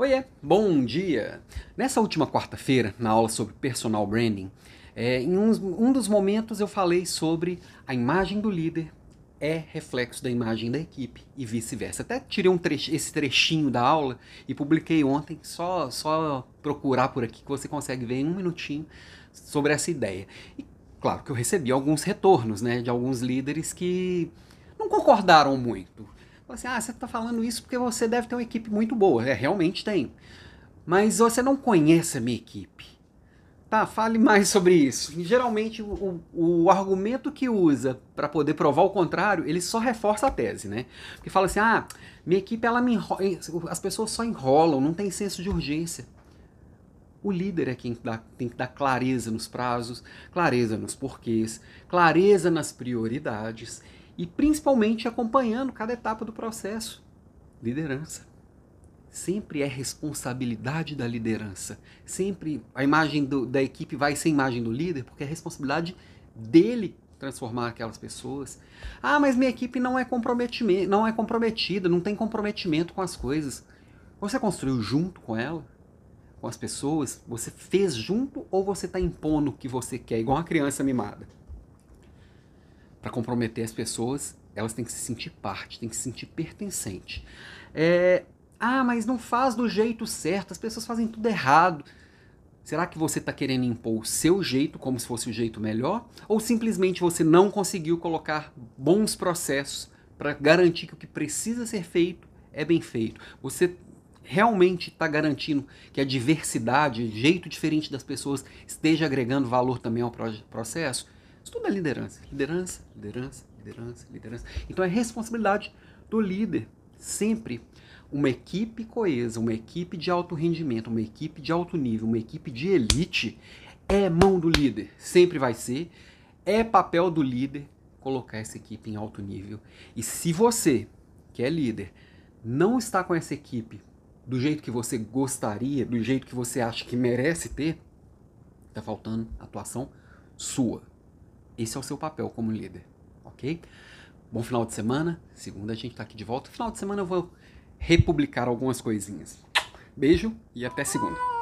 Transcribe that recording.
Oiê, bom dia! Nessa última quarta-feira, na aula sobre personal branding, é, em um, um dos momentos eu falei sobre a imagem do líder é reflexo da imagem da equipe e vice-versa. Até tirei um trech esse trechinho da aula e publiquei ontem, só, só procurar por aqui que você consegue ver em um minutinho sobre essa ideia. E claro que eu recebi alguns retornos né, de alguns líderes que não concordaram muito assim, ah, você está falando isso porque você deve ter uma equipe muito boa. É, realmente tem. Mas você não conhece a minha equipe. Tá, fale mais sobre isso. Geralmente, o, o argumento que usa para poder provar o contrário, ele só reforça a tese, né? Porque fala assim, ah, minha equipe, ela me as pessoas só enrolam, não tem senso de urgência. O líder é quem dá, tem que dar clareza nos prazos, clareza nos porquês, clareza nas prioridades e principalmente acompanhando cada etapa do processo. Liderança. Sempre é responsabilidade da liderança. Sempre a imagem do, da equipe vai ser a imagem do líder, porque é responsabilidade dele transformar aquelas pessoas. Ah, mas minha equipe não é comprometimento, não é comprometida, não tem comprometimento com as coisas. Você construiu junto com ela, com as pessoas? Você fez junto ou você está impondo o que você quer, igual uma criança mimada? Para comprometer as pessoas, elas têm que se sentir parte, têm que se sentir pertencente. É, ah, mas não faz do jeito certo, as pessoas fazem tudo errado. Será que você está querendo impor o seu jeito como se fosse o jeito melhor? Ou simplesmente você não conseguiu colocar bons processos para garantir que o que precisa ser feito é bem feito? Você realmente está garantindo que a diversidade, jeito diferente das pessoas, esteja agregando valor também ao processo? Tudo é liderança. Liderança, liderança, liderança, liderança. Então é responsabilidade do líder. Sempre uma equipe coesa, uma equipe de alto rendimento, uma equipe de alto nível, uma equipe de elite é mão do líder. Sempre vai ser. É papel do líder colocar essa equipe em alto nível. E se você, que é líder, não está com essa equipe do jeito que você gostaria, do jeito que você acha que merece ter, está faltando atuação sua. Esse é o seu papel como líder, ok? Bom final de semana. Segunda a gente está aqui de volta. Final de semana eu vou republicar algumas coisinhas. Beijo e até segunda.